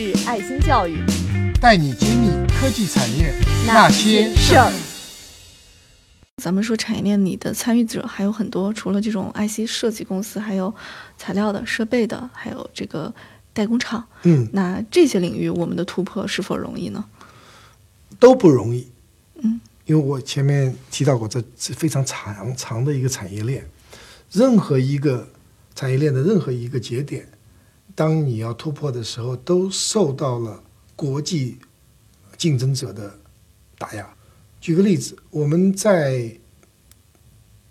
是爱心教育，带你揭秘科技产业那些事儿。咱们说产业链里的参与者还有很多，除了这种 IC 设计公司，还有材料的、设备的，还有这个代工厂。嗯，那这些领域我们的突破是否容易呢？都不容易。嗯，因为我前面提到过，这是非常长长的一个产业链，任何一个产业链的任何一个节点，当你要突破的时候，都受到了国际竞争者的打压。举个例子，我们在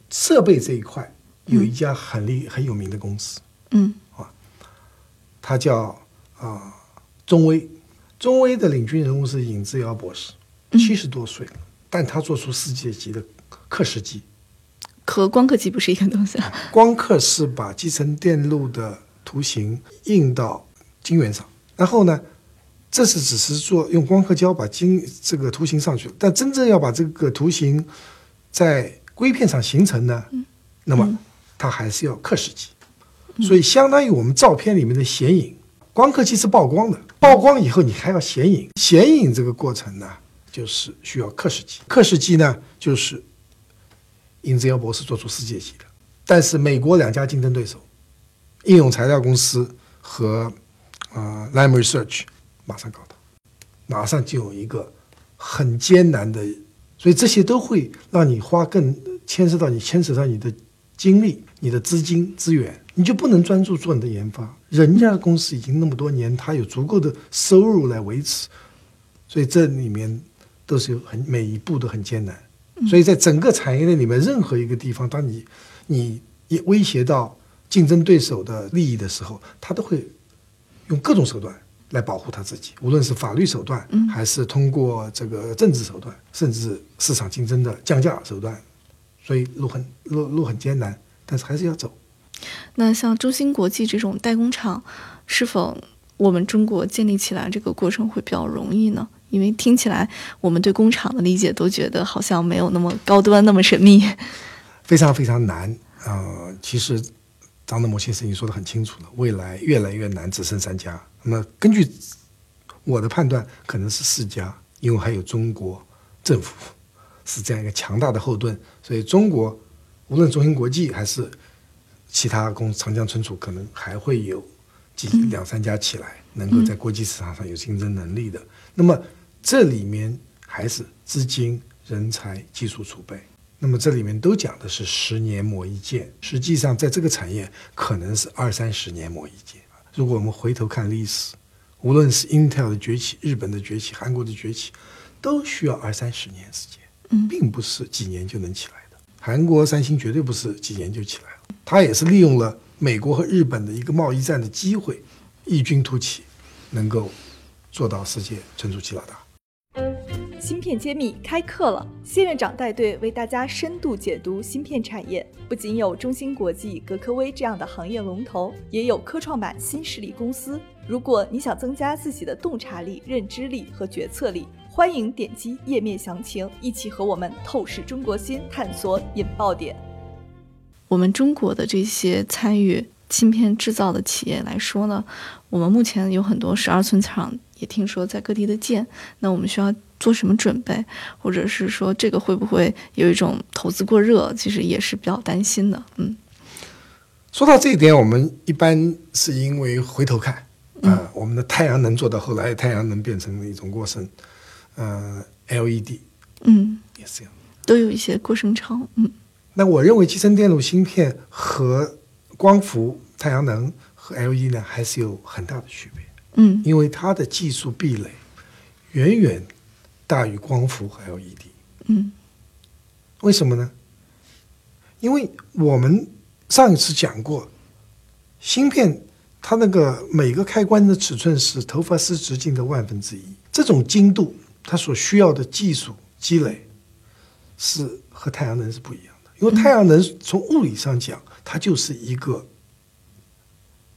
设备这一块有一家很厉很有名的公司，嗯啊它叫啊、中威。中威的领军人物是尹志尧博士，七十多岁了，但他做出世界级的刻蚀机。和光刻机不是一个东西啊。光刻是把集成电路的图形印到晶圆上，然后呢，这是只是做用光刻胶把晶这个图形上去了，但真正要把这个图形在硅片上形成呢，那么它还是要刻蚀机，所以相当于我们照片里面的显影，光刻机是曝光的，曝光以后你还要显影，显影这个过程呢，就是需要刻蚀机，刻蚀机呢就是尹志尧博士做出世界级的，但是美国两家竞争对手，应用材料公司和呃 Lam Research 马上搞到，马上就有一个很艰难的，所以这些都会让你花更牵涉到你牵扯到你的精力、你的资金资源，你就不能专注做你的研发。人家的公司已经那么多年，他有足够的收入来维持，所以这里面都是有很每一步都很艰难。所以在整个产业链里面，任何一个地方，当你你一威胁到竞争对手的利益的时候，他都会用各种手段来保护他自己，无论是法律手段，还是通过这个政治手段，甚至市场竞争的降价手段。所以路很路路很艰难，但是还是要走。那像中芯国际这种代工厂，是否我们中国建立起来这个过程会比较容易呢？因为听起来我们对工厂的理解都觉得好像没有那么高端、那么神秘。非常非常难。呃，其实张德谋先生已经说得很清楚了，未来越来越难，只剩三家。那么根据我的判断，可能是四家，因为还有中国政府是这样一个强大的后盾，所以中国无论中芯国际还是其他公司长江存储，可能还会有几两三家起来，能够在国际市场上有竞争能力的。那么这里面还是资金、人才、技术储备。那么这里面都讲的是十年磨一剑，实际上在这个产业可能是二三十年磨一剑。如果我们回头看历史，无论是 Intel 的崛起、日本的崛起、韩国的崛起，都需要二三十年时间，嗯并不是几年就能起来的。韩国三星绝对不是几年就起来了，它也是利用了美国和日本的一个贸易战的机会，异军突起，能够做到世界存储器老大。芯片揭秘开课了，谢院长带队为大家深度解读芯片产业。不仅有中芯国际、格科微这样的行业龙头，也有科创板新势力公司。如果你想增加自己的洞察力、认知力和决策力，欢迎点击页面详情，一起和我们透视中国芯，探索引爆点。我们中国的这些参与芯片制造的企业来说呢，我们目前有很多十二寸厂，也听说在各地的建。那我们需要做什么准备，或者是说这个会不会有一种投资过热？其实也是比较担心的。嗯说到这一点，我们一般是因为回头看，啊、我们的太阳能做到后来，太阳能变成了一种过剩，呃，LED 嗯，也是这样。都有一些过剩潮。嗯那我认为集成电路芯片和光伏、太阳能和 LED 呢，还是有很大的区别，嗯因为它的技术壁垒远远大于光伏和 LED。嗯为什么呢？因为我们上一次讲过，芯片它那个每个开关的尺寸是头发丝直径的万分之一，这种精度它所需要的技术积累是和太阳能是不一样的。因为太阳能从物理上讲，它就是一个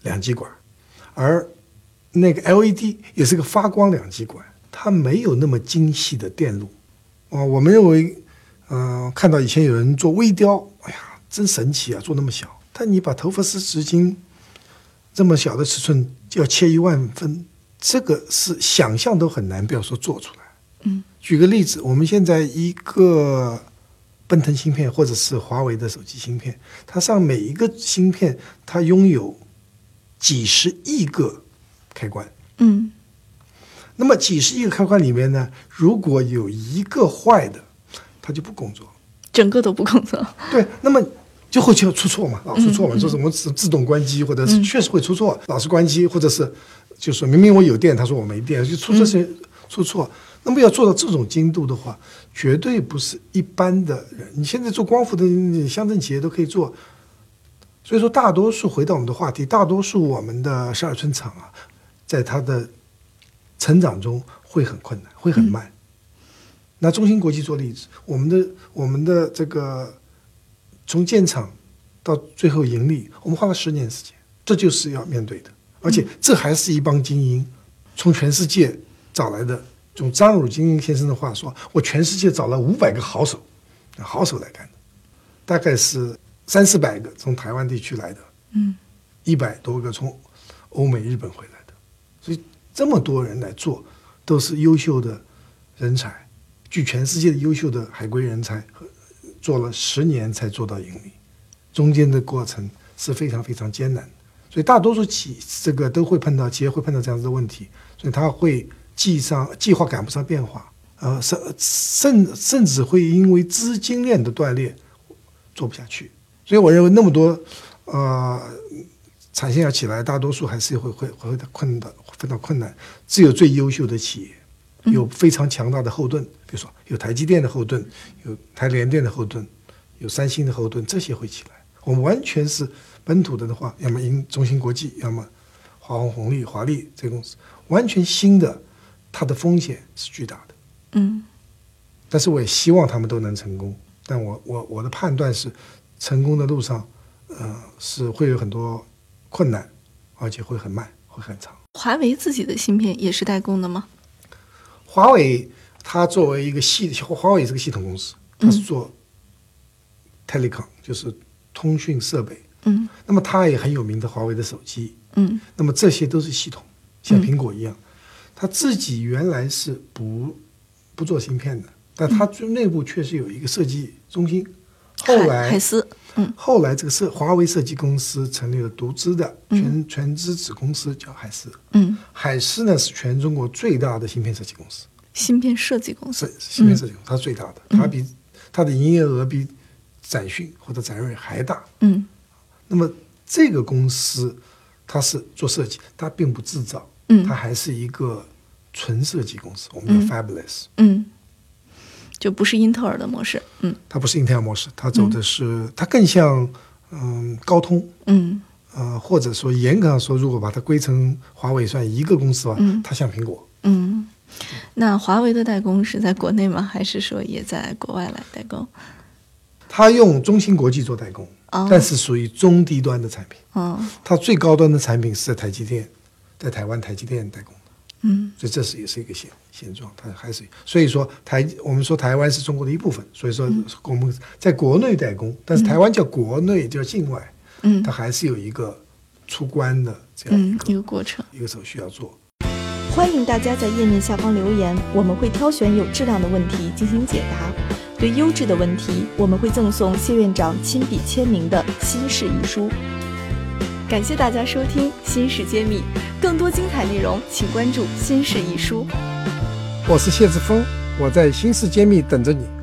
两极管，而那个 LED 也是个发光两极管，它没有那么精细的电路。啊、我们认为，嗯、看到以前有人做微雕，哎呀，真神奇啊，做那么小。但你把头发丝直径这么小的尺寸就要切一万分，这个是想象都很难，不要说做出来。嗯，举个例子，我们现在一个奔腾芯片或者是华为的手机芯片，它上每一个芯片它拥有几十亿个开关。嗯那么几十亿个开关里面呢，如果有一个坏的，它就不工作。整个都不工作。对，那么就会就出错嘛，老出错嘛，说什么自自动关机，或者是确实会出错，老是关机，或者是就说明明我有电，他说我没电，就出这些出错。那么要做到这种精度的话，绝对不是一般的人。你现在做光伏的乡镇企业都可以做，所以说大多数回到我们的话题，大多数我们的十二寸厂啊，在它的成长中会很困难，会很慢。拿中芯国际做例子，我们的我们的这个从建厂到最后盈利，我们花了十年时间，这就是要面对的。而且这还是一帮精英，从全世界找来的。用张汝京先生的话说，我全世界找了五百个好手，好手来干的，大概是三四百个从台湾地区来的，嗯，一百多个从欧美、日本回来的，所以这么多人来做，都是优秀的人才，聚全世界的优秀的海归人才，做了十年才做到盈利，中间的过程是非常非常艰难，所以大多数企这个都会碰到企业会碰到这样子的问题，所以他会。计上计划赶不上变化，呃，甚甚甚至会因为资金链的断裂做不下去。所以我认为那么多呃产线要起来，大多数还是会会会的困难，非常困难。只有最优秀的企业有非常强大的后盾，比如说有台积电的后盾，有台联电的后盾，有三星的后盾，这些会起来。我们完全是本土的的话，要么因中芯国际，要么华虹红利、华丽这个公司，完全新的。它的风险是巨大的，嗯，但是我也希望他们都能成功。但我我我的判断是，成功的路上，呃，是会有很多困难，而且会很慢，会很长。华为自己的芯片也是代工的吗？华为它作为一个系，华为是个系统公司，它是做 telecom，就是通讯设备。嗯，那么它也很有名的华为的手机。嗯，那么这些都是系统，像苹果一样。它自己原来是不不做芯片的，但它内部确实有一个设计中心。后来海思，嗯，后来这个设华为设计公司成立了独资的全全资子公司，叫海思。嗯，海思呢是全中国最大的芯片设计公司。芯片设计公司，芯片设计公司，它是最大的，它比它的营业额比展讯或者展锐还大。嗯，那么这个公司它是做设计，它并不制造。嗯，它还是一个纯设计公司，我们叫 Fabless。嗯，就不是英特尔的模式。嗯，它不是英特尔模式，它走的是它更像嗯高通。嗯，呃，或者说严格上说，如果把它归成华为算一个公司的话，它像苹果。嗯，那华为的代工是在国内吗？还是说也在国外来代工？它用中芯国际做代工，但是属于中低端的产品。哦，它最高端的产品是在台积电。在台湾台积电代工的，嗯，所以这是也是一个现现状，它还是所以说台我们说台湾是中国的一部分，所以说我们在国内代工，但是台湾叫国内叫境外，嗯，它还是有一个出关的这样一个一个过程，一个手续要做。欢迎大家在页面下方留言，我们会挑选有质量的问题进行解答。对优质的问题，我们会赠送谢院长亲笔签名的新式遗书。感谢大家收听《新事揭秘》，更多精彩内容请关注《新世一书》。我是谢志峰，我在《新世揭秘》等着你。